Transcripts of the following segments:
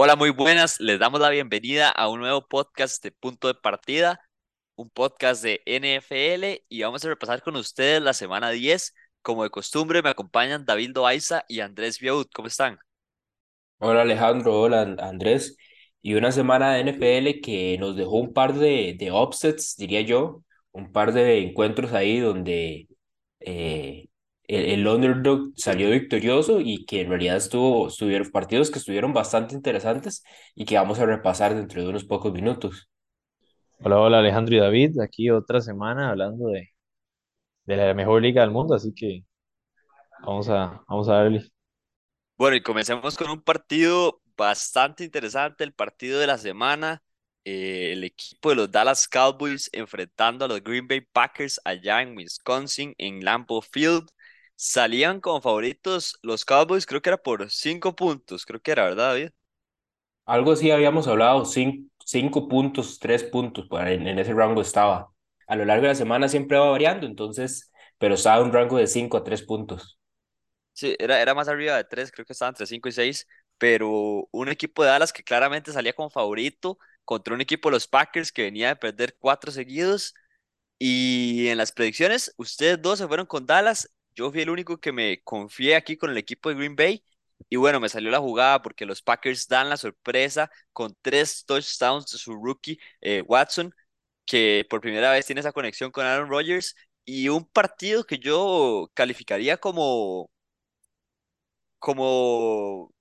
Hola, muy buenas. Les damos la bienvenida a un nuevo podcast de Punto de Partida, un podcast de NFL y vamos a repasar con ustedes la semana 10. Como de costumbre, me acompañan David Loaiza y Andrés Biaud. ¿Cómo están? Hola Alejandro, hola And- Andrés. Y una semana de NFL que nos dejó un par de, de upsets, diría yo, un par de encuentros ahí donde eh, el, el underdog salió victorioso y que en realidad estuvo, estuvieron partidos que estuvieron bastante interesantes y que vamos a repasar dentro de unos pocos minutos. Hola, hola Alejandro y David, aquí otra semana hablando de, de la mejor liga del mundo, así que vamos a, vamos a darle. Bueno, y comencemos con un partido bastante interesante, el partido de la semana. eh, el equipo de los Dallas Cowboys enfrentando a los Green Bay Packers allá en Wisconsin, en Lambeau Field. Salían como favoritos los Cowboys, creo que era por cinco puntos, creo que era, ¿verdad, David? Algo así habíamos hablado, cin- cinco puntos, tres puntos, en, en ese rango estaba. A lo largo de la semana siempre va variando, entonces, pero estaba un rango de cinco a tres puntos. Sí, era, era más arriba de tres, creo que estaban entre cinco y seis, pero un equipo de Dallas que claramente salía como favorito contra un equipo de los Packers que venía de perder cuatro seguidos. Y en las predicciones, ustedes dos se fueron con Dallas. Yo fui el único que me confié aquí con el equipo de Green Bay. Y bueno, me salió la jugada porque los Packers dan la sorpresa con tres touchdowns de su rookie eh, Watson, que por primera vez tiene esa conexión con Aaron Rodgers. Y un partido que yo calificaría como, como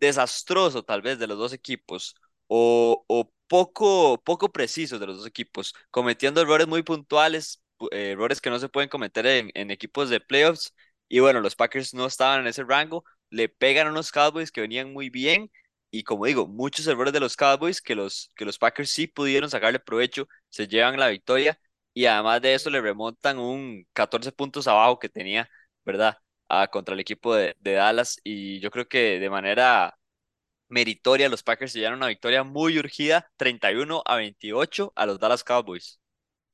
desastroso tal vez de los dos equipos o, o poco, poco precisos de los dos equipos, cometiendo errores muy puntuales, pu- eh, errores que no se pueden cometer en, equipos de playoffs. Y bueno, los Packers no estaban en ese rango, le pegan a unos Cowboys que venían muy bien. Y como digo, muchos errores de los Cowboys que los, que los Packers sí pudieron sacarle provecho, se llevan la victoria y además de eso le remontan un 14 puntos abajo que tenía, ¿verdad? ah, contra el equipo de, de Dallas y yo creo que de manera meritoria los Packers se llevaron una victoria muy urgida, 31 a 28 a los Dallas Cowboys.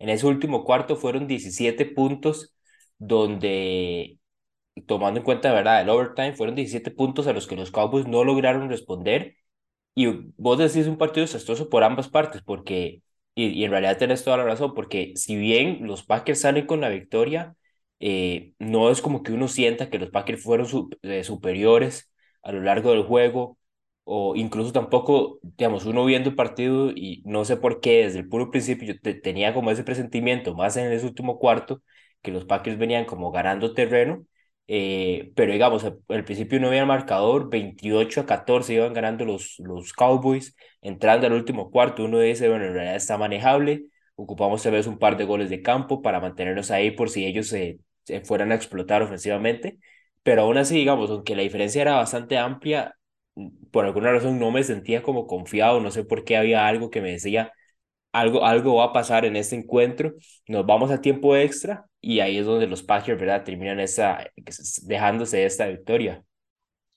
En ese último cuarto fueron 17 puntos, donde, tomando en cuenta, ¿verdad? El overtime, fueron 17 puntos a los que los Cowboys no lograron responder. Y vos decís un partido desastroso por ambas partes, porque, y, y en realidad tenés toda la razón, porque si bien los Packers salen con la victoria, eh, no es como que uno sienta que los Packers fueron eh, superiores a lo largo del juego, o incluso tampoco, digamos, uno viendo el partido y no sé por qué, desde el puro principio yo te- tenía como ese presentimiento, más en ese último cuarto, que los Packers venían como ganando terreno eh, pero digamos, al, principio no había marcador, 28 a 14 iban ganando los, los Cowboys, entrando al último cuarto, uno dice, bueno, en realidad está manejable, ocupamos tal vez un par de goles de campo para mantenernos ahí por si ellos se, se fueran a explotar ofensivamente, pero aún así, digamos, aunque la diferencia era bastante amplia, por alguna razón no me sentía como confiado, no sé por qué había algo que me decía algo, algo va a pasar en este encuentro, nos vamos a tiempo extra y ahí es donde los Packers, ¿verdad? Terminan esa, dejándose esta victoria.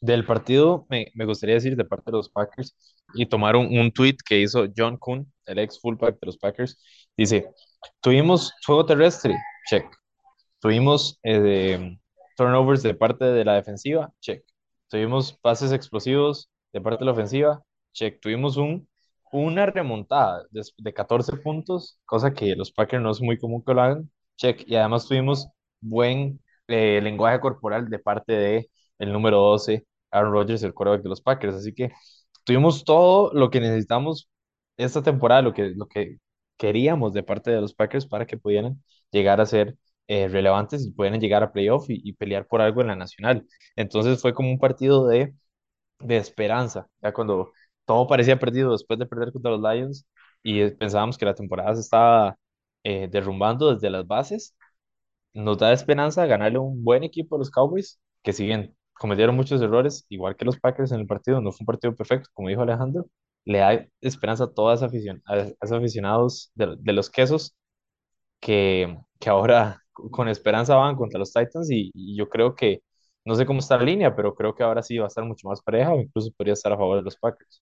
Del partido, me, me gustaría decir de parte de los Packers y tomar un, un tweet que hizo John Kuhn, el ex fullback de los Packers. Dice: Tuvimos fuego terrestre, check. Tuvimos eh, turnovers de parte de la defensiva, check. Tuvimos pases explosivos de parte de la ofensiva, check. Tuvimos un, una remontada de, de 14 puntos, cosa que los Packers no es muy común que lo hagan, check. Y además tuvimos buen eh, lenguaje corporal de parte de el número 12, Aaron Rodgers, el quarterback de los Packers. Así que tuvimos todo lo que necesitamos esta temporada, lo que, lo que queríamos de parte de los Packers para que pudieran llegar a ser eh, relevantes y pudieran llegar a playoff y, pelear por algo en la nacional. Entonces fue como un partido de, de esperanza, ya cuando todo parecía perdido después de perder contra los Lions y pensábamos que la temporada se estaba eh, derrumbando desde las bases, nos da esperanza ganarle un buen equipo a los Cowboys, que siguen, cometieron muchos errores, igual que los Packers en el partido, no fue un partido perfecto, como dijo Alejandro, le da esperanza a toda esa afición, a, a esos aficionados de, de los quesos que, que ahora con esperanza van contra los Titans y, yo creo que, no sé cómo está la línea, pero creo que ahora sí va a estar mucho más pareja o incluso podría estar a favor de los Packers.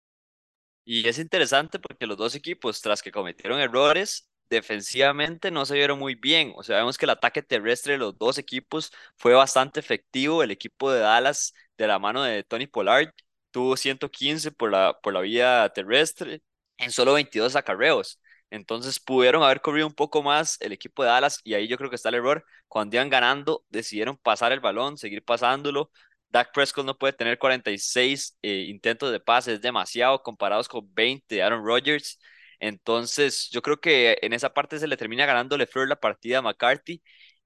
Y es interesante porque los dos equipos, tras que cometieron errores, defensivamente no se vieron muy bien. O sea, vemos que el ataque terrestre de los dos equipos fue bastante efectivo. El equipo de Dallas, de la mano de Tony Pollard, tuvo 115 por la, por la vía terrestre en solo 22 acarreos. Entonces pudieron haber corrido un poco más el equipo de Dallas y ahí yo creo que está el error. Cuando iban ganando, decidieron pasar el balón, seguir pasándolo. Dak Prescott no puede tener 46 eh, intentos de pase, es demasiado comparados con 20 de Aaron Rodgers. Entonces yo creo que en esa parte se le termina ganando Lefleur la partida a McCarthy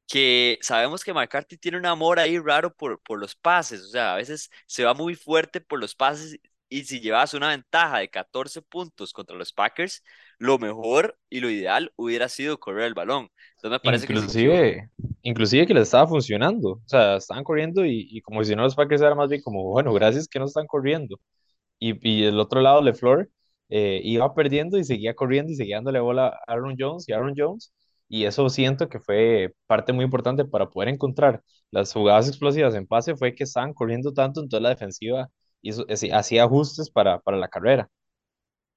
que sabemos que McCarthy tiene un amor ahí raro por, por los pases, o sea, a veces se va muy fuerte por los pases y si llevas una ventaja de 14 puntos contra los Packers, lo mejor y lo ideal hubiera sido correr el balón. Entonces me parece inclusive, que... Inclusive que les estaba funcionando, o sea, estaban corriendo y, y como si no los Packers era más bien como, bueno, gracias que no están corriendo. Y, y el otro lado, LeFleur, eh, iba perdiendo y seguía corriendo y seguía dándole bola a Aaron Jones y Aaron Jones y eso siento que fue parte muy importante para poder encontrar las jugadas explosivas en pase, fue que estaban corriendo tanto, entonces la defensiva hizo, hacía ajustes para, para la carrera.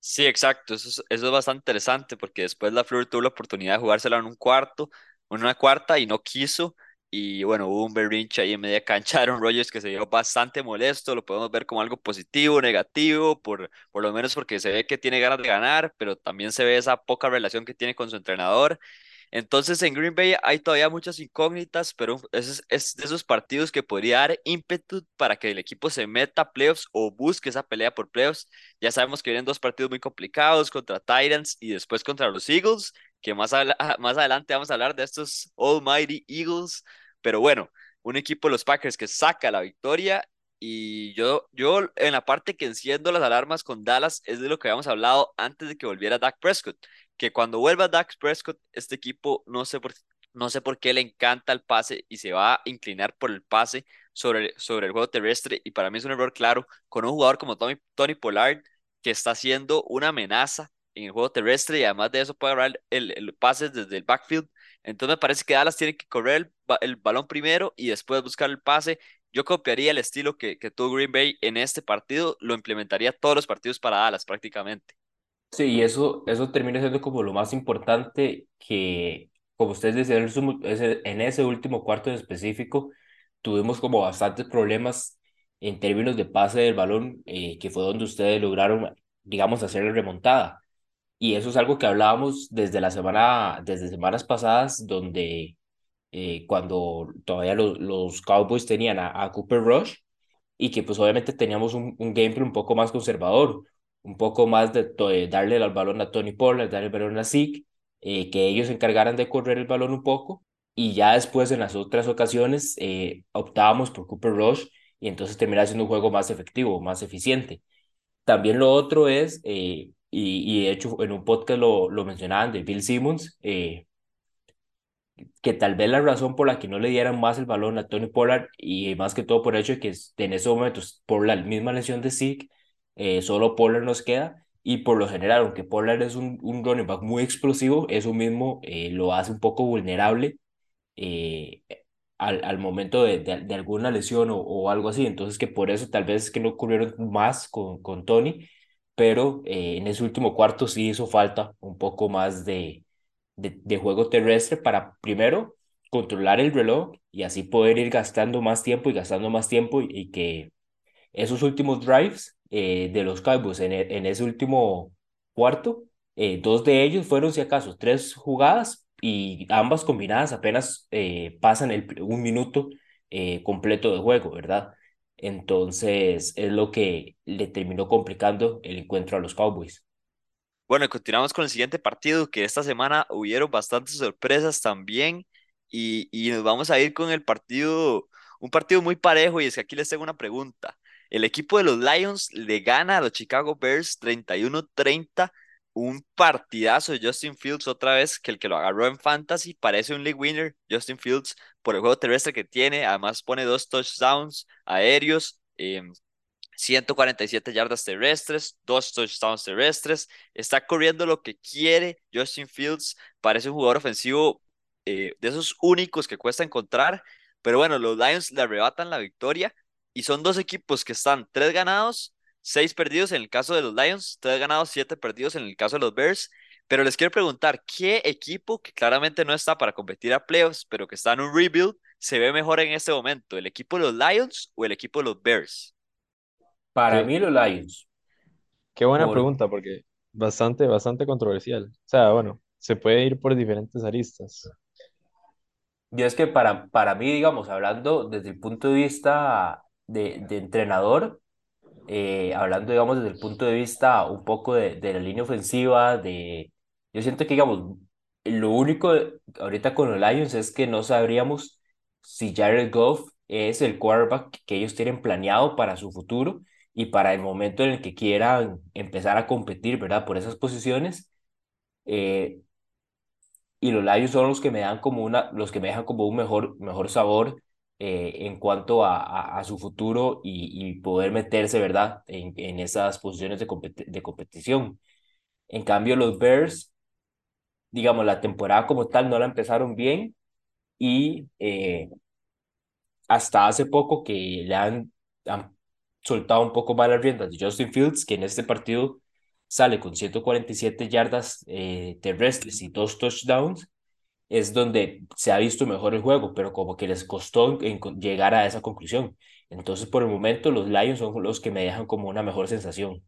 Sí, exacto, eso es, eso es bastante interesante porque después la Flor tuvo la oportunidad de jugársela en un cuarto, en una cuarta y no quiso. Y bueno, hubo un berrinche ahí en media cancha de Aaron Rodgers que se vio bastante molesto, lo podemos ver como algo positivo, negativo, por, por lo menos porque se ve que tiene ganas de ganar, pero también se ve esa poca relación que tiene con su entrenador. Entonces en Green Bay hay todavía muchas incógnitas, pero es, es de esos partidos que podría dar ímpetu para que el equipo se meta a playoffs o busque esa pelea por playoffs. Ya sabemos que vienen dos partidos muy complicados contra Titans y después contra los Eagles, que más, más adelante vamos a hablar de estos Almighty Eagles. Pero bueno, un equipo de los Packers que saca la victoria y yo, yo en la parte que enciendo las alarmas con Dallas es de lo que habíamos hablado antes de que volviera Dak Prescott que cuando vuelva Dax Prescott, este equipo no sé por, no sé por qué le encanta el pase y se va a inclinar por el pase sobre, sobre el juego terrestre. Y para mí es un error claro con un jugador como Tony, Tony Pollard, que está siendo una amenaza en el juego terrestre y además de eso puede agarrar el, el pase desde el backfield. Entonces me parece que Dallas tiene que correr el, el balón primero y después buscar el pase. Yo copiaría el estilo que, que tuvo Green Bay en este partido, lo implementaría todos los partidos para Dallas prácticamente. Sí, y eso, eso termina siendo como lo más importante que, como ustedes decían, en ese último cuarto en específico, tuvimos como bastantes problemas en términos de pase del balón, eh, que fue donde ustedes lograron, digamos, hacer la remontada. Y eso es algo que hablábamos desde la semana, desde semanas pasadas, donde eh, cuando todavía los, los Cowboys tenían a, a, Cooper Rush y que pues obviamente teníamos un, un gameplay un poco más conservador un poco más de, darle el balón a Tony Pollard, darle el balón a Zeke, eh, que ellos se encargaran de correr el balón un poco y ya después en las otras ocasiones eh, optábamos por Cooper Rush y entonces terminaba siendo un juego más efectivo, más eficiente. También lo otro es, eh, y, y, de hecho en un podcast lo, lo mencionaban de Bill Simmons, que tal vez la razón por la que no le dieran más el balón a Tony Pollard y más que todo por el hecho de que en esos momentos, por la misma lesión de Zeke, eh, solo Pollard nos queda. Y por lo general, aunque Pollard es un, un running back muy explosivo, eso mismo eh, lo hace un poco vulnerable eh, al, al, momento de, de, alguna lesión o, o, algo así. Entonces, que por eso tal vez que no ocurrieron más con, con Tony, pero en ese último cuarto sí hizo falta un poco más de, de, de juego terrestre para primero controlar el reloj y así poder ir gastando más tiempo y gastando más tiempo y, y que esos últimos drives eh, de los Cowboys en, e, en, ese último cuarto, eh, dos de ellos fueron, si acaso, tres jugadas y ambas combinadas apenas eh, pasan el, un minuto completo de juego, ¿verdad? Entonces es lo que le terminó complicando el encuentro a los Cowboys. Bueno, continuamos con el siguiente partido, que esta semana hubieron bastantes sorpresas también y, y nos vamos a ir con el partido, un partido muy parejo y es que aquí les tengo una pregunta. El equipo de los Lions le gana a los Chicago Bears 31-30. Un partidazo de Justin Fields otra vez, que el que lo agarró en fantasy parece un league winner. Justin Fields por el juego terrestre que tiene, además pone dos touchdowns aéreos, 147 em, yardas terrestres, dos touchdowns terrestres. Está corriendo lo que quiere Justin Fields. Parece un jugador ofensivo eh, de esos únicos que cuesta encontrar. Pero bueno, los Lions le arrebatan la victoria y son dos equipos que están tres ganados, seis perdidos en el caso de los Lions, tres ganados, siete perdidos en el caso de los Bears. Pero les quiero preguntar, ¿qué equipo que claramente no está para competir a playoffs, pero que está en un rebuild, se ve mejor en este momento? ¿El equipo de los Lions o el equipo de los Bears? Para mí los Lions, qué buena por, pregunta, porque bastante, bastante controversial. O sea, bueno, se puede ir por diferentes aristas. yo es que para, para mí, digamos, hablando desde el punto de vista de, de entrenador, eh, hablando, digamos, desde el punto de vista un poco de, de la línea ofensiva, de, yo siento que, digamos, lo único ahorita con los Lions es que no sabríamos si Jared Goff es el quarterback que ellos tienen planeado para su futuro y para el momento en el que quieran empezar a competir, ¿verdad? Por esas posiciones. Eh, y los Lions son los que me dan como una, los que me dejan como un mejor, mejor sabor eh, en cuanto a, a, a su futuro y, y, poder meterse, ¿verdad? En, en esas posiciones de, competi de competición. En cambio, los Bears, digamos, la temporada como tal no la empezaron bien y eh, hasta hace poco que le han, han soltado un poco más las riendas de Justin Fields, que en este partido sale con 147 yardas eh, terrestres y dos touchdowns, es donde se ha visto mejor el juego, pero como que les costó en, en llegar a esa conclusión. Entonces, por el momento, los Lions son los que me dejan como una mejor sensación.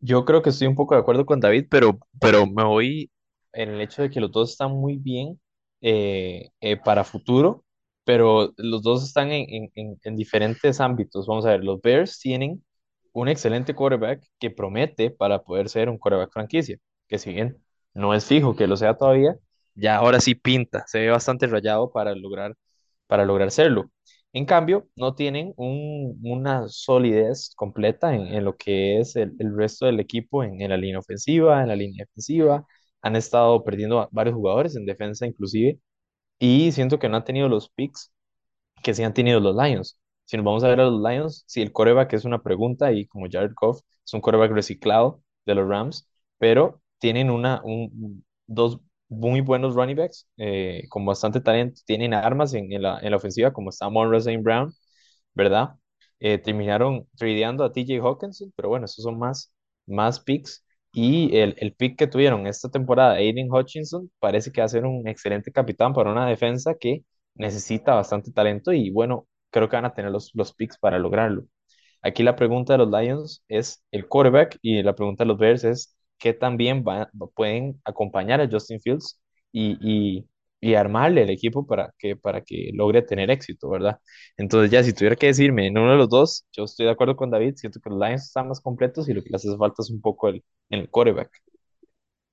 Yo creo que estoy un poco de acuerdo con David, pero, pero me voy en el hecho de que los dos están muy bien eh, eh, para futuro, pero los dos están en, en, en, en diferentes ámbitos. Vamos a ver, los Bears tienen un excelente quarterback que promete para poder ser un quarterback franquicia, que si bien no es fijo que lo sea todavía, ya ahora sí pinta, se ve bastante rayado para lograr, para lograr serlo. En cambio, no tienen un- una solidez completa en, lo que es el, resto del equipo, en, la línea ofensiva, en la línea defensiva. Han estado perdiendo varios jugadores en defensa inclusive, y siento que no han tenido los picks que sí han tenido los Lions. Si nos vamos a ver a los Lions, si el coreback es una pregunta y como Jared Goff es un coreback reciclado de los Rams, pero tienen una, un, dos muy buenos running backs eh, con bastante talento, tienen armas en, la, en la ofensiva como está Monroe. Brown, ¿verdad? Eh, terminaron tradeando a TJ Hawkinson, pero bueno, esos son más, más picks. Y el, el pick que tuvieron esta temporada, Aiden Hutchinson, parece que va a ser un excelente capitán para una defensa que necesita bastante talento y bueno, creo que van a tener los, los picks para lograrlo. Aquí la pregunta de los Lions es el quarterback y la pregunta de los Bears es qué también va, pueden acompañar a Justin Fields y, y, y, armarle el equipo para que, para que logre tener éxito, ¿verdad? Entonces ya si tuviera que decirme en uno de los dos, yo estoy de acuerdo con David, siento que los Lions están más completos y lo que les hace falta es un poco el, el quarterback.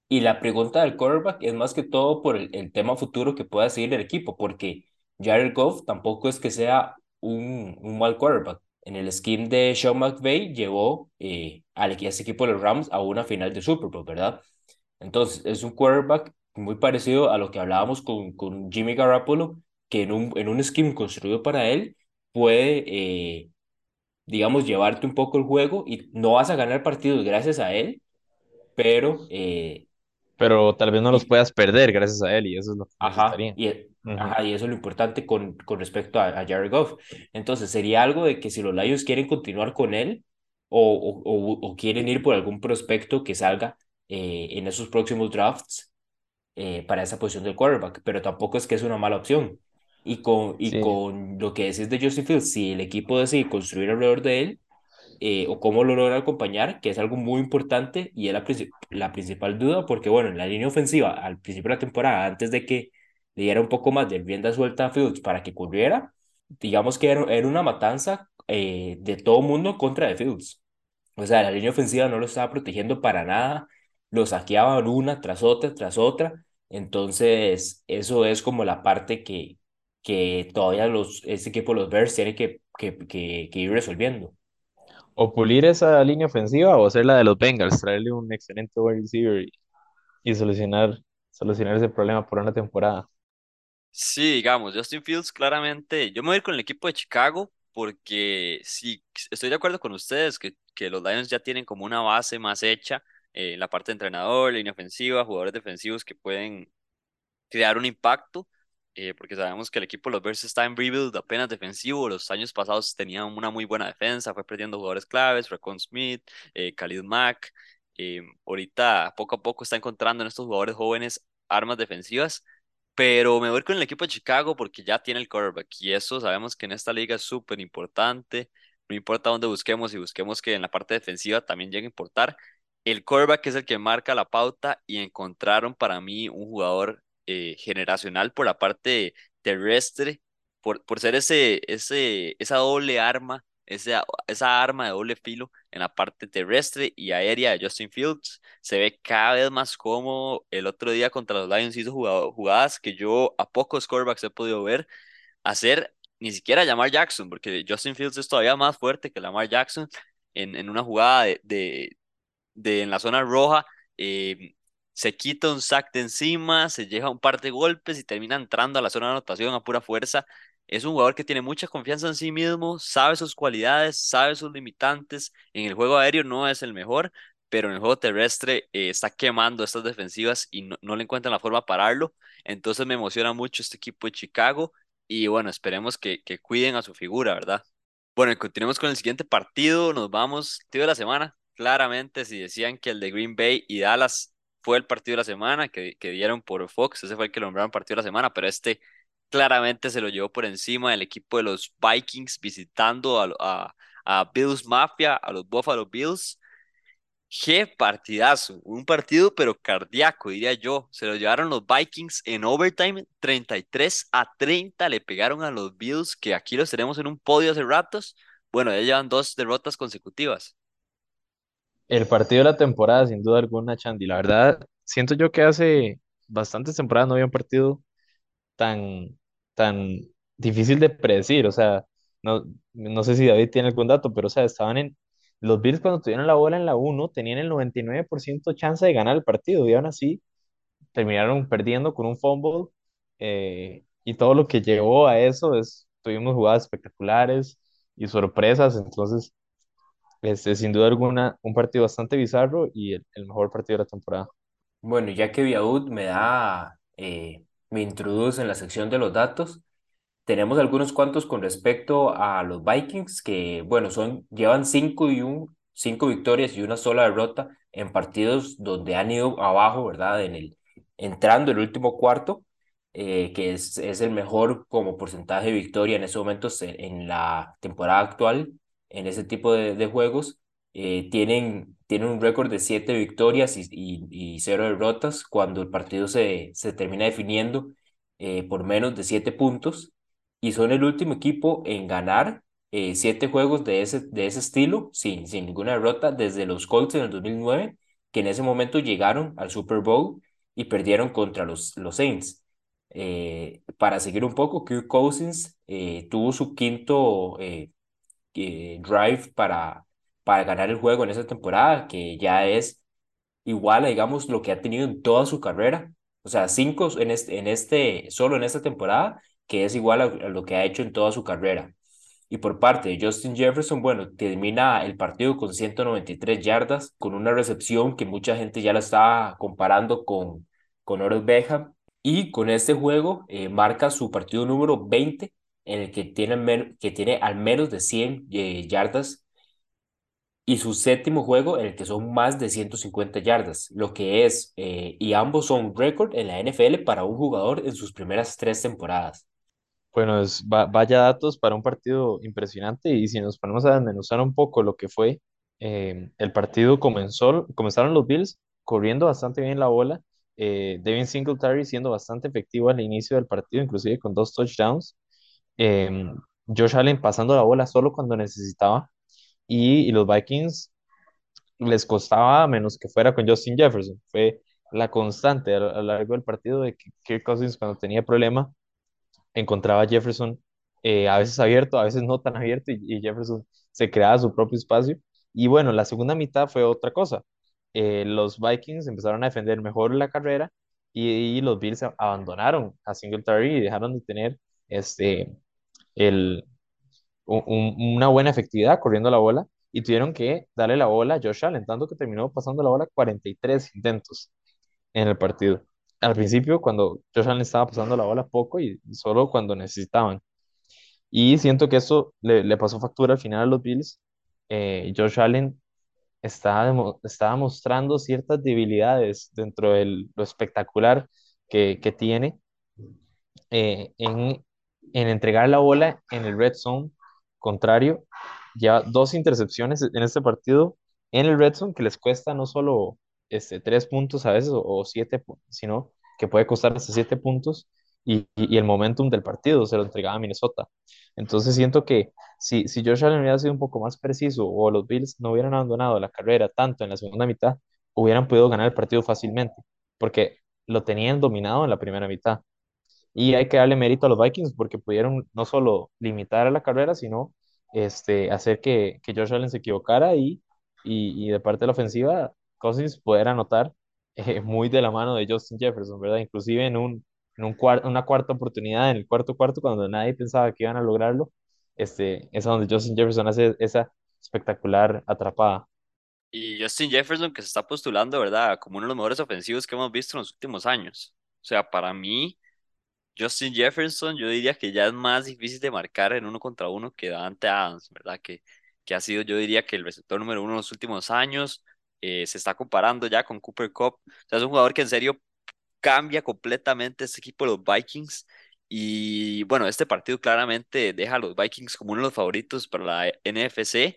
Y la pregunta del quarterback es más que todo por el, el tema futuro que pueda seguir el equipo, porque Jared Goff tampoco es que sea un, un mal quarterback. En el scheme de Sean McVay llevó eh, al, a ese equipo de los Rams a una final de Super Bowl, ¿verdad? Entonces, es un quarterback muy parecido a lo que hablábamos con, con Jimmy Garoppolo, que en un, en un scheme construido para él puede, eh, digamos, llevarte un poco el juego y no vas a ganar partidos gracias a él, pero eh, Pero tal vez no los puedas perder gracias a él y eso es lo que me ajá, y, Uh -huh. ajá, y eso es lo importante con, con respecto a, a Jared Goff. Entonces, sería algo de que si los Lions quieren continuar con él o, o, o, o quieren ir por algún prospecto que salga eh, en esos próximos drafts eh, para esa posición del quarterback, pero tampoco es que es una mala opción. Y con, y Sí, con lo que decís de Justin Fields, si el equipo decide construir alrededor de él, eh, o cómo lo logra acompañar, que es algo muy importante y es la, la principal duda, porque bueno, en la línea ofensiva, al principio de la temporada, antes de que le diera un poco más de rienda suelta a Fields para que corriera, digamos que era, una matanza eh, de todo mundo contra de Fields. O sea, la línea ofensiva no lo estaba protegiendo para nada, lo saqueaban una tras otra, tras otra. Entonces, eso es como la parte que, que todavía los, este equipo, los Bears, tiene que, que, que, que ir resolviendo. O pulir esa línea ofensiva o hacer la de los Bengals, traerle un excelente wide receiver y, y solucionar, solucionar ese problema por una temporada. Sí, digamos, Justin Fields claramente, yo me voy a ir con el equipo de Chicago porque sí, estoy de acuerdo con ustedes que, que los Lions ya tienen como una base más hecha eh, en la parte de entrenador, línea ofensiva, jugadores defensivos que pueden crear un impacto, eh, porque sabemos que el equipo de los Bears está en rebuild apenas defensivo, los años pasados tenían una muy buena defensa, fue perdiendo jugadores claves, Raccoon Smith, eh, Khalid Mack, eh, ahorita poco a poco está encontrando en estos jugadores jóvenes armas defensivas, pero me voy con el equipo de Chicago porque ya tiene el quarterback y eso sabemos que en esta liga es súper importante. no importa dónde busquemos y busquemos que en la parte defensiva también llegue a importar. El quarterback es el que marca la pauta y encontraron para mí un jugador eh, generacional por la parte terrestre, por, por ser ese, ese, esa doble arma, esa, esa arma de doble filo en la parte terrestre y aérea de Justin Fields. Se ve cada vez más como el otro día contra los Lions hizo jugadas que yo a pocos quarterbacks he podido ver hacer ni siquiera Lamar Jackson, porque Justin Fields es todavía más fuerte que Lamar Jackson en, en una jugada de, de, en la zona roja. Eh, se quita un sack de encima, se llega un par de golpes y termina entrando a la zona de anotación a pura fuerza. Es un jugador que tiene mucha confianza en sí mismo, sabe sus cualidades, sabe sus limitantes. En el juego aéreo no es el mejor, pero en el juego terrestre eh, está quemando estas defensivas y no, no le encuentran la forma de pararlo. Entonces me emociona mucho este equipo de Chicago y bueno, esperemos que, que cuiden a su figura, ¿verdad? Bueno, y continuemos con el siguiente partido. Nos vamos, partido de la semana. Claramente, si decían que el de Green Bay y Dallas fue el partido de la semana que, que dieron por Fox, ese fue el que nombraron partido de la semana, pero este claramente se lo llevó por encima del equipo de los Vikings visitando a, a, a Bills Mafia, a los Buffalo Bills. Qué partidazo, un partido pero cardíaco, diría yo. Se lo llevaron los Vikings en overtime, 33 a 30 le pegaron a los Bills, que aquí los tenemos en un podio hace ratos. Bueno, ya llevan dos derrotas consecutivas. El partido de la temporada, sin duda alguna, Chandy. La verdad, siento yo que hace bastantes temporadas no había un partido tan, tan difícil de predecir. O sea, no, no sé si David tiene algún dato, pero o sea, estaban en, los Bills cuando tuvieron la bola en la 1 tenían el 99% chance de ganar el partido y aún así terminaron perdiendo con un fumble eh, y todo lo que llevó a eso es, tuvimos jugadas espectaculares y sorpresas, entonces este, sin duda alguna un partido bastante bizarro y el, el mejor partido de la temporada. Bueno, ya que Viaud me da, eh, me introduce en la sección de los datos, tenemos algunos cuantos con respecto a los Vikings que, bueno, son, llevan cinco, y un, cinco victorias y una sola derrota en partidos donde han ido abajo, ¿verdad? En el, entrando el último cuarto, eh, que es, es el mejor como porcentaje de victoria en esos momentos en, la temporada actual, en ese tipo de, de juegos. Eh, tienen, tienen un récord de siete victorias y, y, cero derrotas cuando el partido se, se termina definiendo eh, por menos de siete puntos y son el último equipo en ganar eh, siete juegos de ese, de ese estilo sin, sin ninguna derrota desde los Colts en el 2009, que en ese momento llegaron al Super Bowl y perdieron contra los, los Saints. Para seguir un poco, Kirk Cousins tuvo su quinto drive para, para ganar el juego en esa temporada, que ya es igual a, digamos, lo que ha tenido en toda su carrera. O sea, cinco en este, en este, solo en esta temporada que es igual a, lo que ha hecho en toda su carrera. Y por parte de Justin Jefferson, bueno, termina el partido con 193 yardas, con una recepción que mucha gente ya la estaba comparando con, con Beckham. Y con este juego eh, marca su partido número 20, en el que tiene, que tiene al menos de 100 eh, yardas. Y su séptimo juego en el que son más de 150 yardas, lo que es, eh, y ambos son récord en la NFL para un jugador en sus primeras tres temporadas. Bueno, es, vaya datos para un partido impresionante y si nos ponemos a desmenuzar un poco lo que fue eh, el partido, comenzó, comenzaron los Bills corriendo bastante bien la bola, eh, Devin Singletary siendo bastante efectivo al inicio del partido, inclusive con dos touchdowns, eh, Josh Allen pasando la bola solo cuando necesitaba y, y los Vikings les costaba menos que fuera con Justin Jefferson, fue la constante a lo largo del partido de que Kirk Cousins cuando tenía problema encontraba a Jefferson eh, a veces abierto, a veces no tan abierto, y, Jefferson se creaba su propio espacio. Y bueno, la segunda mitad fue otra cosa. Eh, los Vikings empezaron a defender mejor la carrera y, los Bills abandonaron a Singletary y dejaron de tener este, el, una buena efectividad corriendo la bola y tuvieron que darle la bola a Josh Allen, tanto que terminó pasando la bola 43 intentos en el partido al principio cuando Josh Allen estaba pasando la bola poco y solo cuando necesitaban. Y siento que eso le, pasó factura al final a los Bills. Eh, Josh Allen estaba, estaba mostrando ciertas debilidades dentro de lo espectacular que, que tiene eh, en, en entregar la bola en el red zone contrario lleva dos intercepciones en este partido en el Red Zone que les cuesta no solo este, tres puntos a veces o, o siete, sino que puede costar hasta siete puntos y, y- y el momentum del partido se lo entregaba a Minnesota. Entonces siento que si, si Josh Allen hubiera sido un poco más preciso o los Bills no hubieran abandonado la carrera tanto en la segunda mitad, hubieran podido ganar el partido fácilmente, porque lo tenían dominado en la primera mitad. Y hay que darle mérito a los Vikings porque pudieron no solo limitar a la carrera, sino este, hacer que, que Josh Allen se equivocara y, y, de parte de la ofensiva, Cousins poder anotar eh, muy de la mano de Justin Jefferson, ¿verdad? Inclusive en, un, en un cuar- una cuarta oportunidad, en el cuarto cuarto, cuando nadie pensaba que iban a lograrlo, este, es donde Justin Jefferson hace esa espectacular atrapada. Y Justin Jefferson que se está postulando, ¿verdad? Como uno de los mejores ofensivos que hemos visto en los últimos años. O sea, para mí, Justin Jefferson, yo diría que ya es más difícil de marcar en uno contra uno que Davante Adams, ¿verdad? Que, que ha sido, yo diría que el receptor número uno en los últimos años. eh, se está comparando ya con Cooper Cup. O sea, es un jugador que en serio cambia completamente este equipo de los Vikings. Y bueno, este partido claramente deja a los Vikings como uno de los favoritos para la NFC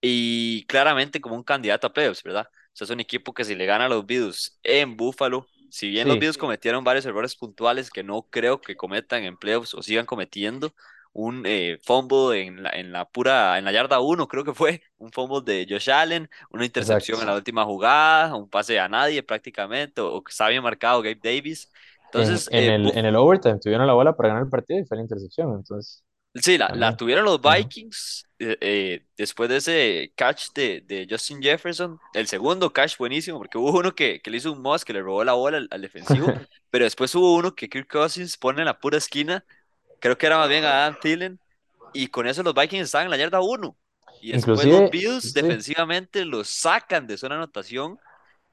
y claramente como un candidato a playoffs, ¿verdad? O sea, es un equipo que si le gana a los Bills en Buffalo, si bien los Sí, Bills cometieron varios errores puntuales que no creo que cometan en playoffs o sigan cometiendo, un eh, fumble en la, en la pura, en la yarda uno creo que fue, un fumble de Josh Allen, una intercepción en exacto. la última jugada, un pase a nadie prácticamente, o, que está bien marcado Gabe Davis. En, Entonces, en eh, el, en el overtime tuvieron la bola para ganar el partido y fue la intercepción, entonces Sí, la, la tuvieron los. Vikings eh, eh, después de ese catch de, de Justin Jefferson. El segundo catch buenísimo, porque hubo uno que, que le hizo un moss que le robó la bola al, al defensivo, pero después hubo uno que Kirk Cousins pone en la pura esquina, creo que era más bien a Adam Thielen, y con eso los Vikings estaban en la yarda uno. Y después los Bills sí, defensivamente los sacan de zona anotación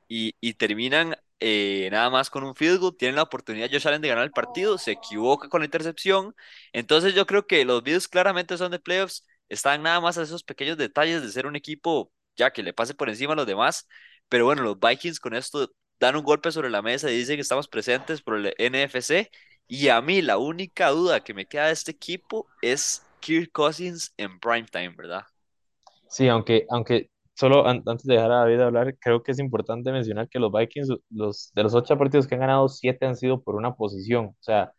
y, y terminan eh, nada más con un field goal, tienen la oportunidad Josh Allen de ganar el partido, se equivoca con la intercepción, entonces yo creo que los Bills claramente son de playoffs, están nada más a esos pequeños detalles de ser un equipo ya que le pase por encima a los demás, pero bueno, los Vikings con esto dan un golpe sobre la mesa y dicen que estamos presentes por el NFC, y a mí la única duda que me queda de este equipo es Kirk Cousins en primetime, ¿verdad? sí, aunque, aunque solo an- antes de dejar a David hablar, creo que es importante mencionar que los Vikings, los, de los ocho partidos que han ganado, siete han sido por una posición. O sea,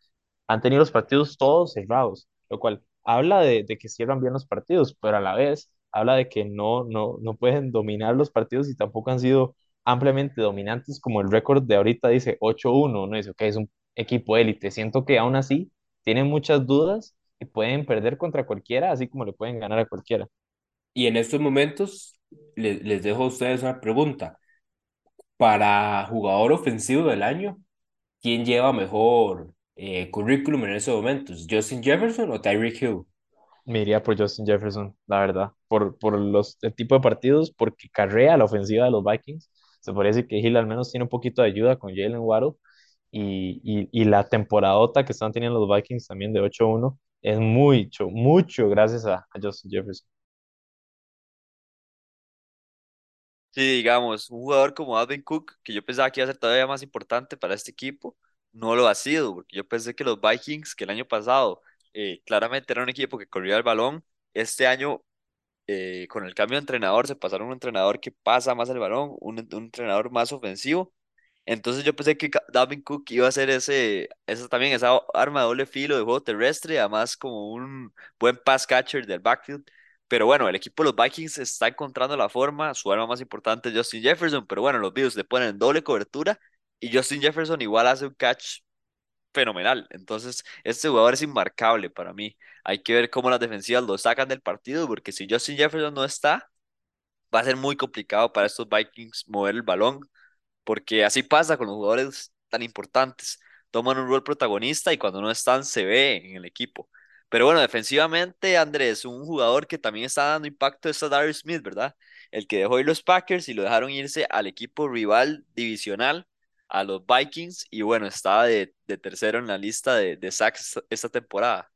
han tenido los partidos todos cerrados, lo cual habla de, de que cierran bien los partidos, pero a la vez habla de que no, no, no pueden dominar los partidos y tampoco han sido ampliamente dominantes como el récord de ahorita dice 8-1, no dice, ok, es un equipo élite. Siento que aún así tienen muchas dudas y pueden perder contra cualquiera, así como le pueden ganar a cualquiera. Y en estos momentos le- les dejo a ustedes una pregunta. Para jugador ofensivo del año, ¿quién lleva mejor eh, currículum en estos momentos? ¿Justin Jefferson o Tyreek Hill? Me iría por Justin Jefferson, la verdad, por, por los, el tipo de partidos, porque carrea la ofensiva de los Vikings. Se decir que Hill al menos tiene un poquito de ayuda con Jalen Waddle y, y, y la temporadota que están teniendo los Vikings también de 8-1 es mucho, mucho gracias a Justin Jefferson. Sí, digamos, un jugador como Alvin Cook, que yo pensaba que iba a ser todavía más importante para este equipo, no lo ha sido, porque yo pensé que los Vikings, que el año pasado eh, claramente era un equipo que corría el balón, este año eh, con el cambio de entrenador se pasaron a un entrenador que pasa más el balón, un, entrenador más ofensivo, entonces yo pensé que Dalvin Cook iba a ser ese, esa también esa arma de doble filo de juego terrestre, además como un buen pass catcher del backfield. Pero bueno, el equipo de los Vikings está encontrando la forma, su arma más importante es Justin Jefferson, pero bueno, los Bills le ponen doble cobertura y Justin Jefferson igual hace un catch fenomenal. Entonces, este jugador es inmarcable para mí. Hay que ver cómo las defensivas lo sacan del partido, porque si Justin Jefferson no está, va a ser muy complicado para estos Vikings mover el balón porque así pasa con los jugadores tan importantes. Toman un rol protagonista y cuando no están se ve en el equipo. Pero bueno, defensivamente, Andrés, un jugador que también está dando impacto es a Darius Smith, ¿verdad? El que dejó ir los Packers y lo dejaron irse al equipo rival divisional, a los Vikings, y bueno, estaba de, de tercero en la lista de, de sacks esta, temporada.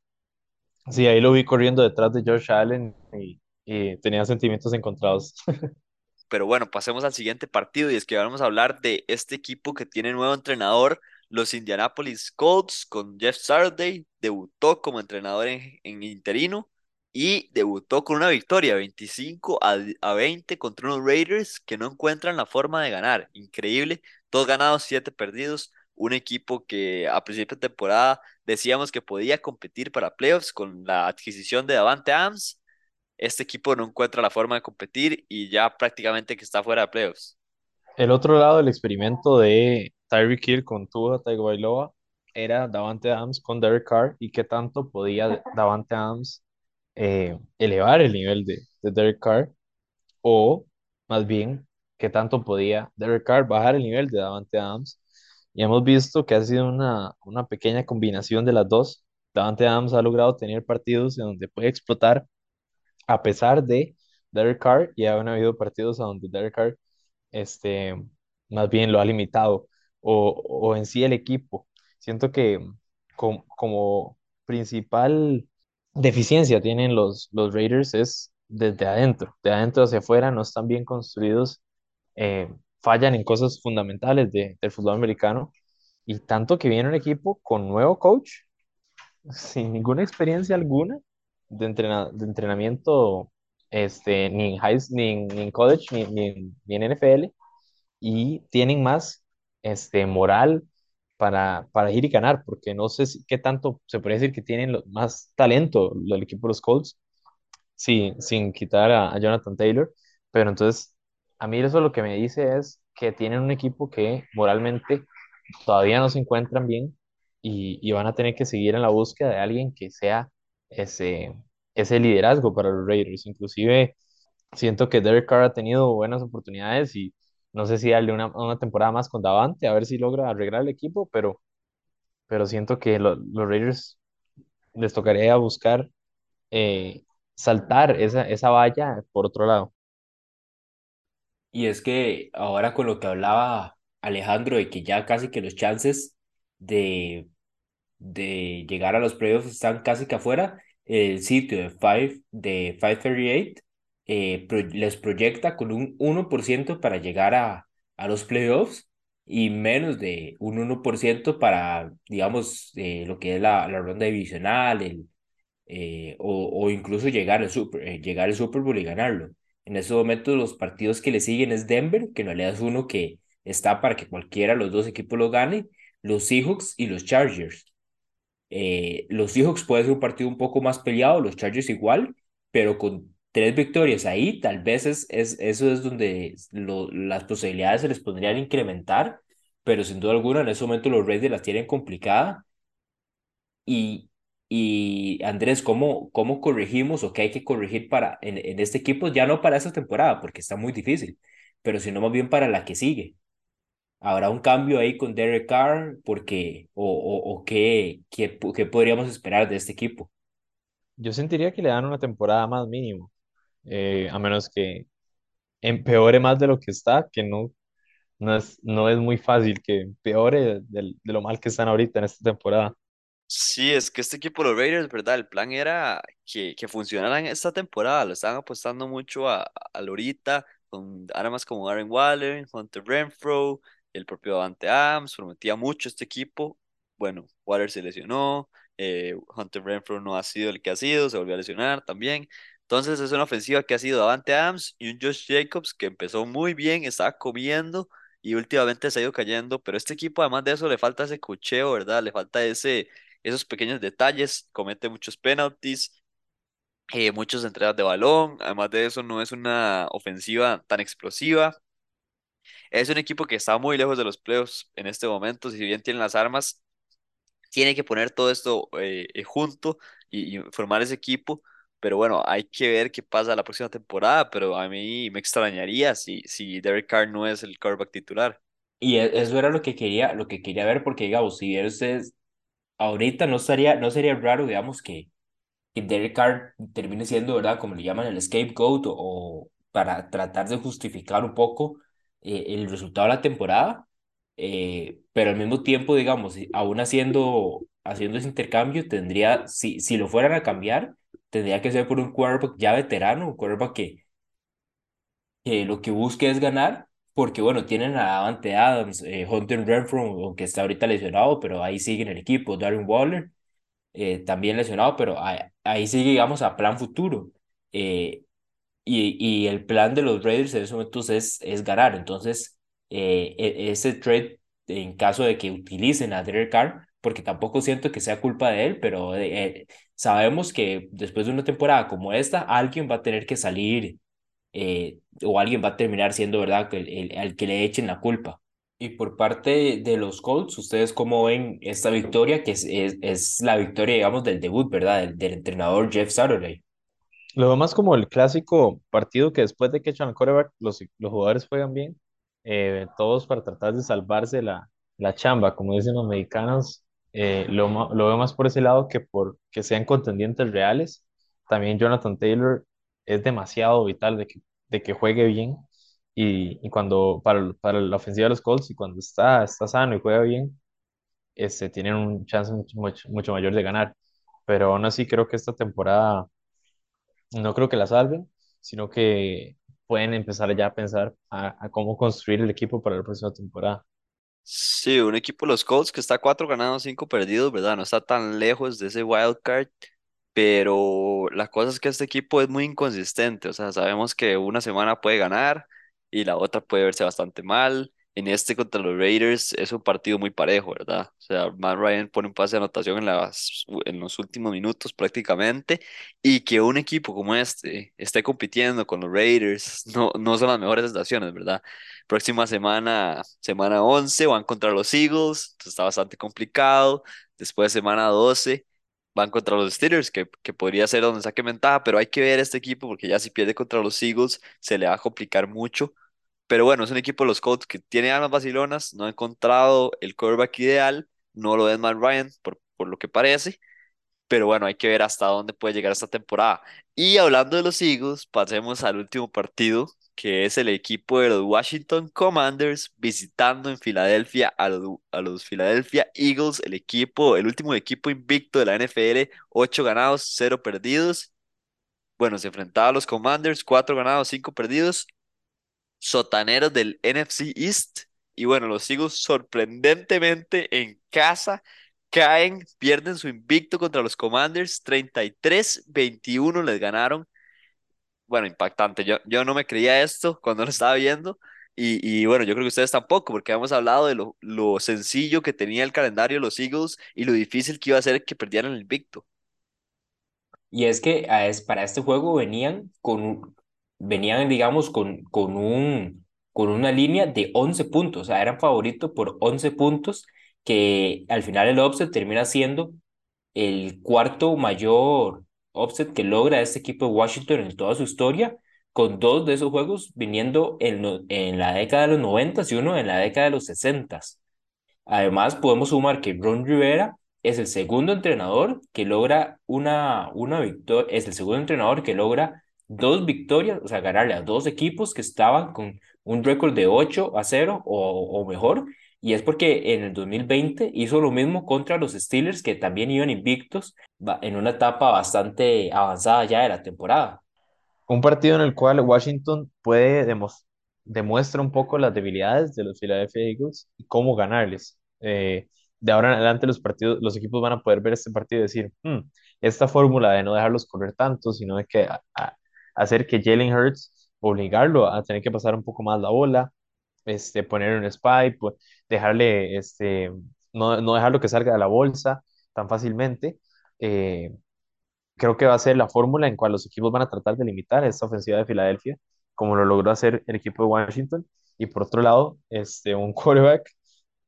Sí, ahí lo vi corriendo detrás de Josh Allen y, y tenía sentimientos encontrados. Pero bueno, pasemos al siguiente partido y es que vamos a hablar de este equipo que tiene nuevo entrenador, los Indianapolis Colts, con Jeff Saturday, debutó como entrenador en, interino y debutó con una victoria 25 a, a 20 contra unos Raiders que no encuentran la forma de ganar. Increíble, dos ganados, siete perdidos. Un equipo que a principio de temporada decíamos que podía competir para playoffs con la adquisición de Davante Adams. Este equipo no encuentra la forma de competir y ya prácticamente que está fuera de playoffs. El otro lado del experimento de Tyreek Hill con Tua Tagovailoa era Davante Adams con Derek Carr y qué tanto podía Davante Adams eh, elevar el nivel de, de Derek Carr o más bien qué tanto podía Derek Carr bajar el nivel de Davante Adams. Y hemos visto que ha sido una, una pequeña combinación de las dos. Davante Adams ha logrado tener partidos en donde puede explotar a pesar de Derek Carr y han habido partidos a donde Derek Carr este, más bien lo ha limitado o, o en sí el equipo. Siento que com- como principal deficiencia tienen los, los Raiders es desde adentro, de adentro hacia afuera no están bien construidos, eh, fallan en cosas fundamentales de- del fútbol americano y tanto que viene un equipo con nuevo coach, sin ninguna experiencia alguna de, entrena- de entrenamiento, este, ni en, high, ni en, ni en college, ni, en, ni en NFL, y tienen más este, moral para, para ir y ganar, porque no sé si- qué tanto se puede decir que tienen más talento el equipo de los Colts, sin, sin quitar a, a Jonathan Taylor, pero entonces a mí eso lo que me dice es que tienen un equipo que moralmente todavía no se encuentran bien y, y van a tener que seguir en la búsqueda de alguien que sea ese, ese liderazgo para los Raiders. Inclusive siento que Derek Carr ha tenido buenas oportunidades y no sé si darle una, una temporada más con Davante, a ver si logra arreglar el equipo, pero, pero siento que lo- los Raiders les tocaría buscar eh, saltar esa, esa valla por otro lado. Y es que ahora con lo que hablaba Alejandro de que ya casi que los chances de, de llegar a los playoffs están casi que afuera, el sitio de, five, de 538 eh, les proyecta con un uno por ciento para llegar a, a los playoffs y menos de un uno por ciento para, digamos, eh, lo que es la, la ronda divisional, el, eh, o, o incluso llegar al Super, llegar al Super Bowl y ganarlo. En estos momentos los partidos que le siguen es Denver, que en realidad es uno que está para que cualquiera de los dos equipos lo gane, los Seahawks y los Chargers. Los Seahawks puede ser un partido un poco más peleado, los Chargers igual, pero con tres victorias ahí, tal vez es, es, eso es donde lo, las posibilidades se les podrían incrementar, pero sin duda alguna en ese momento los Raiders las tienen complicada y, y Andrés, ¿cómo, cómo corregimos o qué hay que corregir para en, en este equipo? Ya no para esta temporada, porque está muy difícil, pero sino más bien para la que sigue. ¿Habrá un cambio ahí con Derek Carr? Porque, o, o, o qué, qué, qué podríamos esperar de este equipo? Yo sentiría que le dan una temporada más mínimo, eh, a menos que empeore más de lo que está, que no, no es, no es muy fácil que empeore de, de lo mal que están ahorita en esta temporada. Sí, es que este equipo de los Raiders, ¿verdad? El plan era que, que funcionaran esta temporada. Lo estaban apostando mucho a, a Lorita, con armas como Aaron Waller, Hunter Renfro, el propio Davante Adams. Prometía mucho este equipo. Bueno, Waller se lesionó, eh, Hunter Renfro no ha sido el que ha sido, se volvió a lesionar también. Entonces es una ofensiva que ha sido Davante Adams y un Josh Jacobs que empezó muy bien, estaba comiendo y últimamente se ha ido cayendo. Pero este equipo, además de eso, le falta ese cocheo, ¿verdad? Le falta ese esos pequeños detalles, comete muchos penalties, eh, muchas entregas de balón, además de eso no es una ofensiva tan explosiva, es un equipo que está muy lejos de los playoffs en este momento, si bien tienen las armas, tiene que poner todo esto eh, eh, junto y formar ese equipo, pero bueno, hay que ver qué pasa la próxima temporada, pero a mí me extrañaría si, si Derek Carr no es el quarterback titular. Y e- eso era lo que quería, lo que quería ver, porque digamos, si bien ustedes ahorita no estaría, no sería raro, digamos, que que Derek Carr termine siendo, ¿verdad? Como le llaman el scapegoat o, o para tratar de justificar un poco eh, el resultado de la temporada, eh, pero al mismo tiempo, digamos, aún haciendo, haciendo ese intercambio, tendría, si, si lo fueran a cambiar, tendría que ser por un quarterback ya veterano, un quarterback que, lo que busque es ganar. Porque, bueno, tienen a Davante Adams, eh, Hunter Renfro, aunque está ahorita lesionado, pero ahí sigue en el equipo, Darren Waller, eh, también lesionado, pero ahí, ahí sí llegamos a plan futuro. Eh, y, y el plan de los Raiders en esos momentos es, es ganar. Entonces, e- ese trade, en caso de que utilicen a Derek Carr, porque tampoco siento que sea culpa de él, pero eh, sabemos que después de una temporada como esta, alguien va a tener que salir eh, o alguien va a terminar siendo, ¿verdad?, el, el, al que le echen la culpa. Y por parte de los Colts, ¿ustedes cómo ven esta victoria? Que es, es, es la victoria, digamos, del debut, ¿verdad? Del, del entrenador Jeff Saturday. Lo veo más como el clásico partido que después de que echan al quarterback, los, los jugadores juegan bien, eh, todos para tratar de salvarse la, la chamba, como dicen los mexicanos. Eh, lo, lo veo más por ese lado que por que sean contendientes reales. También Jonathan Taylor es demasiado vital de que, de que juegue bien y, y cuando para, para la ofensiva de los Colts y cuando está, está sano y juega bien, este, tienen un chance mucho, mucho, mucho mayor de ganar. Pero aún así creo que esta temporada no creo que la salven, sino que pueden empezar ya a pensar a cómo construir el equipo para la próxima temporada. Sí, un equipo de los Colts que está cuatro ganados, cinco perdidos, ¿verdad? No está tan lejos de ese wild card, pero la cosa es que este equipo es muy inconsistente, o sea, sabemos que una semana puede ganar y la otra puede verse bastante mal. En este contra los Raiders es un partido muy parejo, ¿verdad? O sea, Matt Ryan pone un pase de anotación en los últimos minutos prácticamente y que un equipo como este esté compitiendo con los Raiders no, no son las mejores estaciones, ¿verdad? Próxima semana, semana 11, van contra los Eagles, está bastante complicado. Después, semana 12, van contra los Steelers, que, que podría ser donde saque ventaja, pero hay que ver este equipo porque ya si pierde contra los Eagles se le va a complicar mucho. Pero bueno, es un equipo de los Colts que tiene armas vacilonas, no ha encontrado el quarterback ideal, no lo es Matt Ryan, por, por lo que parece. Pero bueno, hay que ver hasta dónde puede llegar esta temporada. Y hablando de los Eagles, pasemos al último partido, que es el equipo de los Washington Commanders visitando en Filadelfia a los, a los Philadelphia Eagles, el equipo, el último equipo invicto de la NFL, 8 ganados, 0 perdidos. Bueno, se enfrentaba a los Commanders, 4 ganados, 5 perdidos sotaneros del NFC East. Y bueno, los Eagles sorprendentemente en casa caen, pierden su invicto contra los Commanders, 33-21 les ganaron. Bueno, impactante. Yo, yo no me creía esto cuando lo estaba viendo. Y, y bueno, yo creo que ustedes tampoco, porque hemos hablado de lo, lo sencillo que tenía el calendario de los Eagles y lo difícil que iba a ser que perdieran el invicto. Y es que para este juego venían con, venían, digamos, con, con un, con una línea de 11 puntos, o sea, eran favoritos por 11 puntos, que al final el offset termina siendo el cuarto mayor offset que logra este equipo de Washington en toda su historia, con dos de esos juegos viniendo en, en la década de los 90 y uno en la década de los 60. Además, podemos sumar que Ron Rivera es el segundo entrenador que logra una, una victoria, es el segundo entrenador que logra dos victorias, o sea, ganarle a dos equipos que estaban con un récord de 8 a 0 o, o mejor, y es porque en el 2020 hizo lo mismo contra los Steelers, que también iban invictos en una etapa bastante avanzada ya de la temporada. Un partido en el cual Washington puede demuestra un poco las debilidades de los Philadelphia Eagles y cómo ganarles. Eh, de ahora en adelante los partidos, los equipos van a poder ver este partido y decir, "Hmm, esta fórmula de no dejarlos correr tanto, sino de que a- a- hacer que Jalen Hurts obligarlo a tener que pasar un poco más la bola, este, poner un pues, dejarle, este, no, no dejarlo que salga de la bolsa tan fácilmente. eh, creo que va a ser la fórmula en cual los equipos van a tratar de limitar esta ofensiva de Filadelfia, como lo logró hacer el equipo de Washington. Y por otro lado, este, un quarterback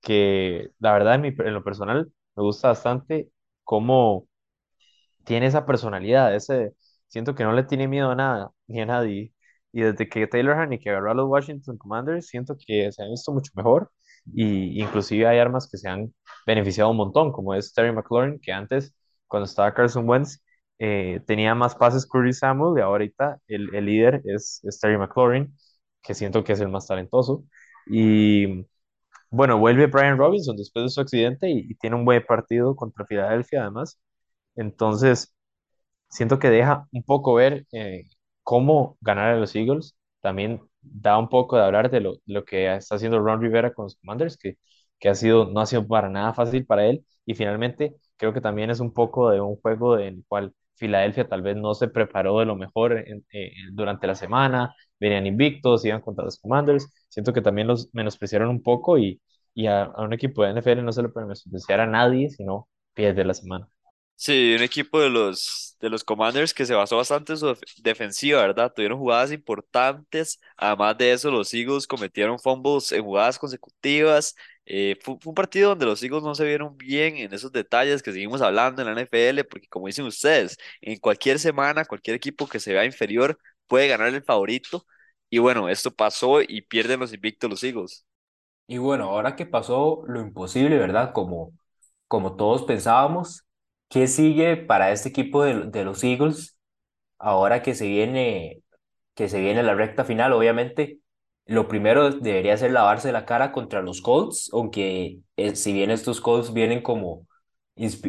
que la verdad en, mi- en lo personal me gusta bastante cómo tiene esa personalidad, ese, siento que no le tiene miedo a nada, ni a nadie. Y desde que Taylor Haneke agarró a los Washington Commanders, siento que se han visto mucho mejor y inclusive hay armas que se han beneficiado un montón, como es Terry McLaurin, que antes, cuando estaba Carson Wentz, eh, tenía más pases Curtis Samuel y ahorita el, el líder es, es Terry McLaurin, que siento que es el más talentoso. Y bueno, vuelve Brian Robinson después de su accidente y, y tiene un buen partido contra Filadelfia además. Entonces, siento que deja un poco ver eh, cómo ganar a los Eagles. También da un poco de hablar de lo, lo que está haciendo Ron Rivera con los Commanders, que, que ha sido, no ha sido para nada fácil para él. Y finalmente creo que también es un poco de un juego en el cual Filadelfia tal vez no se preparó de lo mejor eh, durante la semana, venían invictos, iban contra los Commanders, siento que también los menospreciaron un poco y, y a, a un equipo de NFL no se le puede menospreciar a nadie, sino pierde la semana. Sí, un equipo de los, de los Commanders que se basó bastante en su def- defensiva, ¿verdad? Tuvieron jugadas importantes. Además de eso, los Eagles cometieron fumbles en jugadas consecutivas. Eh, fue, fue un partido donde los Eagles no se vieron bien en esos detalles que seguimos hablando en la NFL, porque como dicen ustedes, en cualquier semana, cualquier equipo que se vea inferior puede ganar el favorito. Y bueno, esto pasó y pierden los invictos los Eagles. Y bueno, ahora que pasó lo imposible, ¿verdad? Como, como todos pensábamos, ¿qué sigue para este equipo de, los Eagles ahora que se viene, que se viene la recta final? Obviamente, lo primero debería ser lavarse la cara contra los Colts, aunque eh, si bien estos Colts vienen como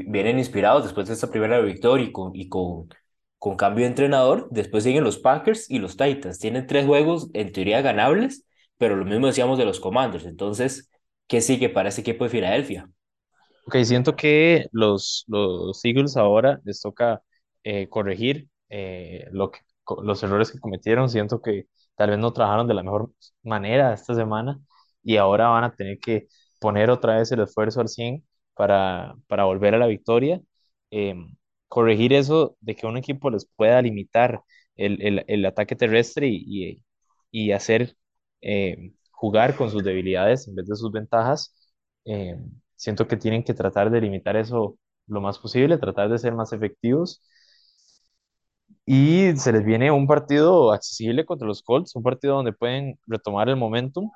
vienen inspirados después de esta primera victoria y con, y con, con cambio de entrenador, después siguen los Packers y los Titans. Tienen tres juegos en teoría ganables, pero lo mismo decíamos de los Commanders. Entonces, ¿qué sigue para ese equipo de Filadelfia? Ok, siento que los, los Eagles ahora les toca eh, corregir eh, lo que, los errores que cometieron. Siento que tal vez no trabajaron de la mejor manera esta semana y ahora van a tener que poner otra vez el esfuerzo al 100 para, para volver a la victoria. Em, corregir eso de que un equipo les pueda limitar el, el, el ataque terrestre y, y, y hacer em, jugar con sus debilidades en vez de sus ventajas. Em, Siento que tienen que tratar de limitar eso lo más posible, tratar de ser más efectivos. Y se les viene un partido accesible contra los Colts, un partido donde pueden retomar el momentum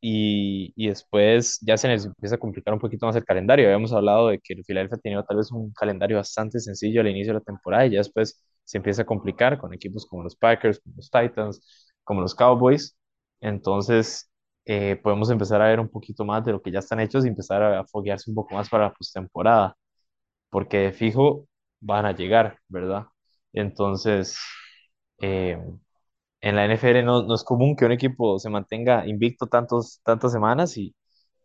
y, y después ya se les empieza a complicar un poquito más el calendario. Habíamos hablado de que el Philadelphia tenía tal vez un calendario bastante sencillo al inicio de la temporada y ya después se empieza a complicar con equipos como los Packers, como los Titans, como los Cowboys. Entonces, eh, podemos empezar a ver un poquito más de lo que ya están hechos y empezar a foguearse un poco más para la postemporada, porque de fijo van a llegar, ¿verdad? Entonces, eh, en la NFL no, no es común que un equipo se mantenga invicto tantos, tantas semanas y,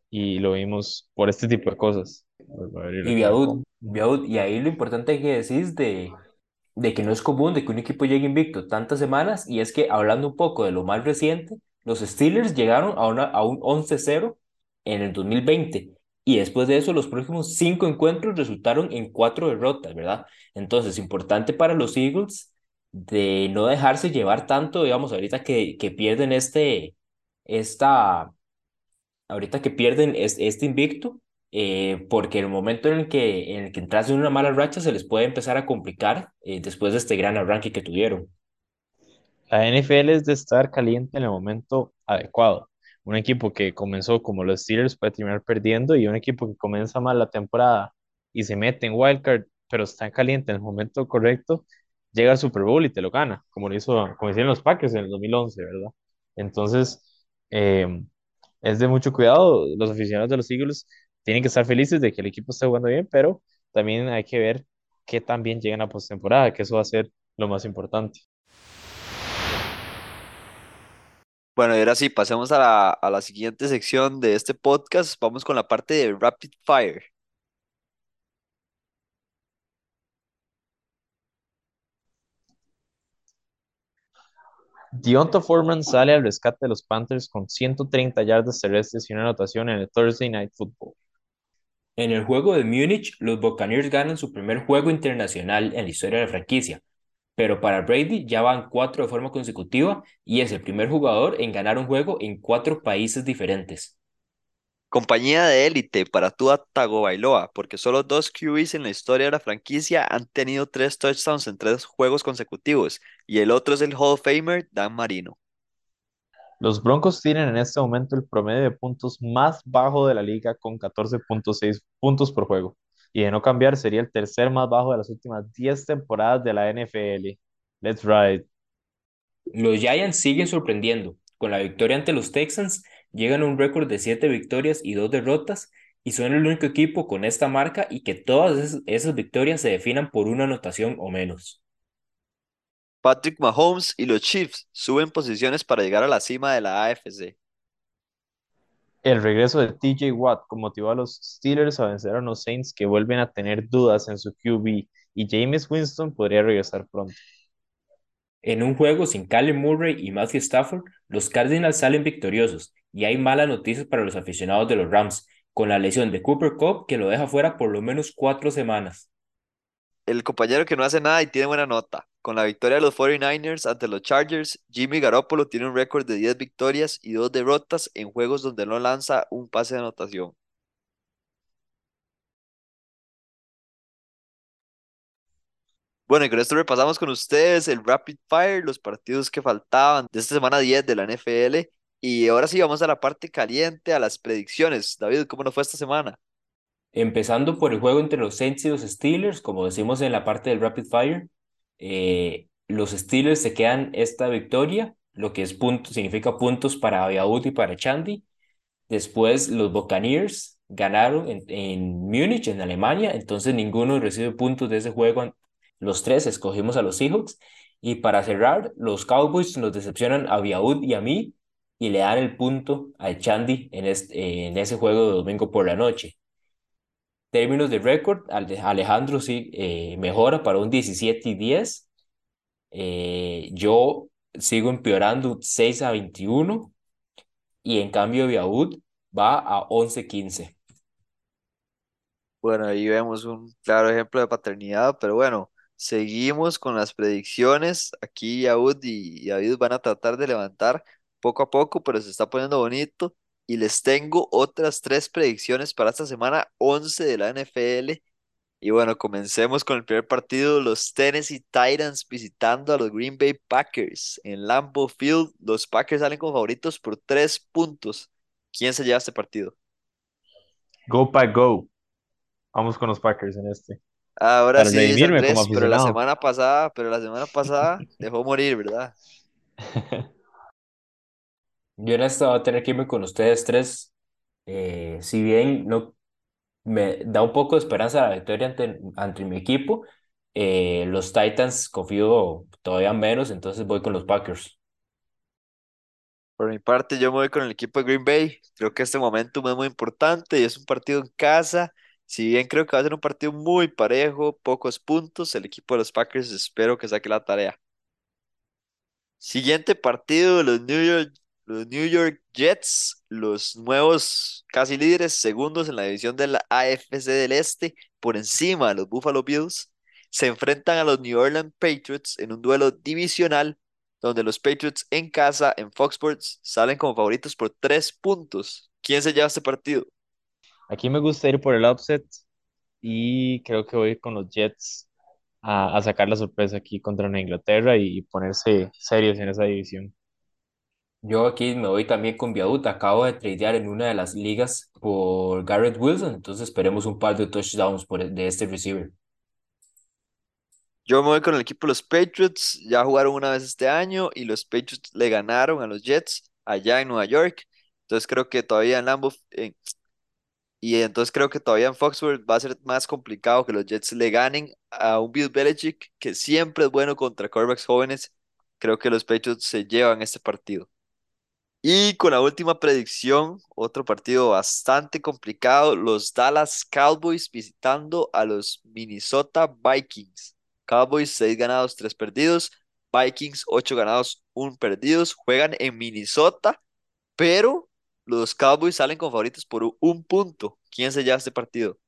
y lo vimos por este tipo de cosas. Y combo. Viaud, y ahí lo importante que decís de, de que no es común de que un equipo llegue invicto tantas semanas, y es que hablando un poco de lo más reciente, los Steelers llegaron a, una, a un 11-0 en el 2020, y después de eso los próximos cinco encuentros resultaron en cuatro derrotas, ¿verdad? Entonces, importante para los Eagles de no dejarse llevar tanto, digamos, ahorita que, que pierden este, esta ahorita que pierden es, este invicto, eh, porque el momento en el que, en el que entras en una mala racha se les puede empezar a complicar eh, después de este gran arranque que tuvieron. La NFL es de estar caliente en el momento adecuado. Un equipo que comenzó como los Steelers puede terminar perdiendo y un equipo que comienza mal la temporada y se mete en wildcard, pero está caliente en el momento correcto, llega al Super Bowl y te lo gana, como lo hizo, como hicieron los Packers en el 2011, ¿verdad? Entonces, eh, es de mucho cuidado. Los aficionados de los Eagles tienen que estar felices de que el equipo esté jugando bien, pero también hay que ver qué tan bien llegan a postemporada, que eso va a ser lo más importante. Bueno, y ahora sí, pasemos a la, a la siguiente sección de este podcast. Vamos con la parte de Rapid Fire. Deonta Foreman sale al rescate de los Panthers con 130 yardas terrestres y una anotación en el Thursday Night Football. En el juego de Múnich, los Buccaneers ganan su primer juego internacional en la historia de la franquicia, pero para Brady ya van cuatro de forma consecutiva y es el primer jugador en ganar un juego en cuatro países diferentes. Compañía de élite para Tua Tagovailoa, porque solo dos QBs en la historia de la franquicia han tenido tres touchdowns en tres juegos consecutivos, y el otro es el Hall of Famer Dan Marino. Los Broncos tienen en este momento el promedio de puntos más bajo de la liga con 14.6 puntos por juego. Y de no cambiar, sería el tercer más bajo de las últimas 10 temporadas de la NFL. Let's ride. Los Giants siguen sorprendiendo. Con la victoria ante los Texans, llegan a un récord de 7 victorias y 2 derrotas y son el único equipo con esta marca y que todas esas, esas victorias se definan por una anotación o menos. Patrick Mahomes y los Chiefs suben posiciones para llegar a la cima de la AFC. El regreso de TJ Watt motivó a los Steelers a vencer a los Saints que vuelven a tener dudas en su QB y James Winston podría regresar pronto. En un juego sin Kyler Murray y Matthew Stafford, los Cardinals salen victoriosos y hay malas noticias para los aficionados de los Rams, con la lesión de Cooper Cup que lo deja fuera por lo menos cuatro semanas. El compañero que no hace nada y tiene buena nota. Con la victoria de los 49ers ante los Chargers, Jimmy Garoppolo tiene un récord de 10 victorias y 2 derrotas en juegos donde no lanza un pase de anotación. Bueno, y con esto repasamos con ustedes el Rapid Fire, los partidos que faltaban de esta semana 10 de la NFL. Y ahora sí vamos a la parte caliente, a las predicciones. David, ¿cómo nos fue esta semana? Empezando por el juego entre los Saints y los Steelers, como decimos en la parte del Rapid Fire, eh, los Steelers se quedan esta victoria, lo que es punto, significa puntos para Abiaud y para Chandy. Después los Buccaneers ganaron en, en Múnich, en Alemania, entonces ninguno recibe puntos de ese juego. Los tres escogimos a los Seahawks. Y para cerrar, los Cowboys nos decepcionan a Abiaud y a mí y le dan el punto a Chandy este, en ese juego de domingo por la noche. Términos de récord, Alejandro sí eh, mejora para un 17 y 10. Eh, yo sigo empeorando 6 a 21 y en cambio Abiaud va a 11-15. Bueno, ahí vemos un claro ejemplo de paternidad, pero bueno, seguimos con las predicciones. Aquí Yaud y David van a tratar de levantar poco a poco, pero se está poniendo bonito. Y les tengo otras tres predicciones para esta semana 11 de la NFL. Y bueno, comencemos con el primer partido, los Tennessee Titans visitando a los Green Bay Packers en Lambeau Field. Los Packers salen como favoritos por tres puntos. ¿Quién se lleva este partido? Go Pack Go. Vamos con los Packers en este. Ahora Para sí, Andrés, pero la semana pasada, pero la semana pasada dejó morir, ¿verdad? Yo en esta voy a tener que irme con ustedes tres. Eh, si bien no me da un poco de esperanza la victoria ante, ante mi equipo, eh, los Titans confío todavía menos, entonces voy con los Packers. Por mi parte, yo me voy con el equipo de Green Bay. Creo que este momentum es muy importante y es un partido en casa. Si bien creo que va a ser un partido muy parejo, pocos puntos, el equipo de los Packers espero que saque la tarea. Siguiente partido, los New York, los New York Jets, los nuevos casi líderes, segundos en la división de la AFC del Este, por encima de los Buffalo Bills, se enfrentan a los New Orleans Patriots en un duelo divisional donde los Patriots en casa, en Fox Sports, salen como favoritos por tres puntos. ¿Quién se lleva este partido? Aquí me gusta ir por el upset y creo que voy con los Jets a, a sacar la sorpresa aquí contra Nueva Inglaterra y ponerse serios en esa división. Yo aquí me voy también con Viaduct. Acabo de tradear en una de las ligas por Garrett Wilson, entonces esperemos un par de touchdowns por, de este receiver. Yo me voy con el equipo de los Patriots. Ya jugaron una vez este año y los Patriots le ganaron a los Jets allá en Nueva York. Entonces creo que todavía en Lambeau, eh, y entonces creo que todavía en Foxworth va a ser más complicado que los Jets le ganen a un Bill Belichick que siempre es bueno contra quarterbacks jóvenes. Creo que los Patriots se llevan este partido. Y con la última predicción, otro partido bastante complicado, los Dallas Cowboys visitando a los Minnesota Vikings. Cowboys 6 ganados, 3 perdidos. Vikings 8 ganados, 1 perdidos. Juegan en Minnesota, pero los Cowboys salen con favoritos por un- un punto. ¿Quién se lleva este partido?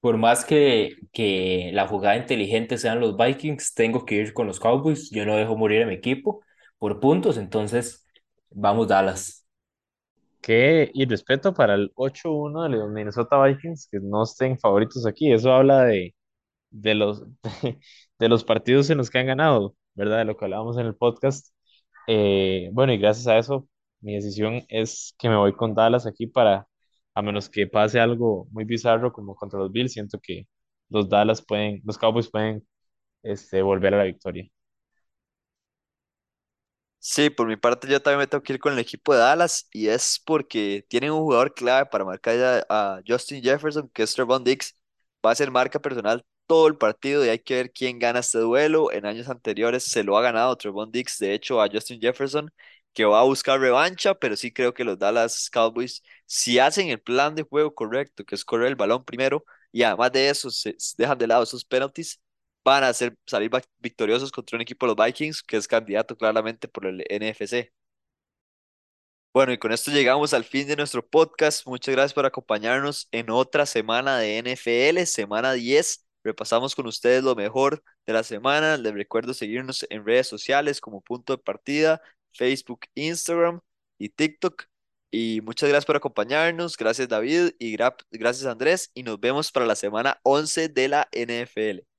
Por más que, que la jugada inteligente sean los Vikings, tengo que ir con los Cowboys. Yo no dejo morir a mi equipo por puntos, entonces vamos Dallas. Qué irrespeto para el 8-1 de los Minnesota Vikings que no estén favoritos aquí. Eso habla de, de los, de los partidos en los que han ganado, ¿verdad? De lo que hablábamos en el podcast. Eh, bueno, y gracias a eso, mi decisión es que me voy con Dallas aquí para, a menos que pase algo muy bizarro como contra los Bills, siento que los Dallas pueden, los Cowboys pueden este, volver a la victoria. Sí, por mi parte yo también me tengo que ir con el equipo de Dallas y es porque tienen un jugador clave para marcar ya a Justin Jefferson, que es Trevon Diggs. Va a ser marca personal todo el partido y hay que ver quién gana este duelo. En años anteriores se lo ha ganado Trevon Diggs, de hecho, a Justin Jefferson. que va a buscar revancha, pero sí creo que los Dallas Cowboys, si hacen el plan de juego correcto, que es correr el balón primero, y además de eso se dejan de lado esos penalties, van a hacer, salir victoriosos contra un equipo de los Vikings, que es candidato claramente por el NFC. Bueno, y con esto llegamos al fin de nuestro podcast. Muchas gracias por acompañarnos en otra semana de NFL, semana 10. Repasamos con ustedes lo mejor de la semana. Les recuerdo seguirnos en redes sociales como punto de partida, Facebook, Instagram y TikTok. Y muchas gracias por acompañarnos. Gracias David y gracias Andrés. Y nos vemos para la semana 11 de la NFL.